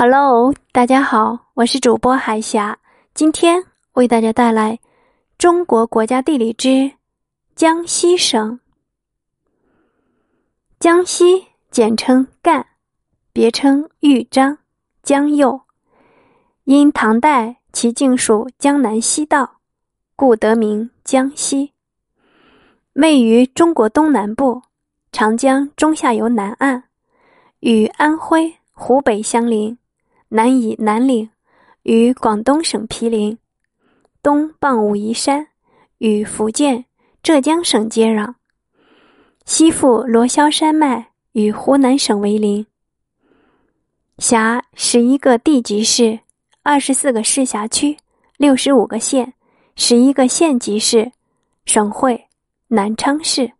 Hello，大家好，我是主播海霞，今天为大家带来中国国家地理之江西省。江西简称赣，别称豫章、江右，因唐代其境属江南西道，故得名江西。位于中国东南部，长江中下游南岸，与安徽、湖北相邻。南以南岭，与广东省毗邻；东傍武夷山，与福建、浙江省接壤；西附罗霄山脉，与湖南省为邻。辖十一个地级市，二十四个市辖区，六十五个县，十一个县级市，省会南昌市。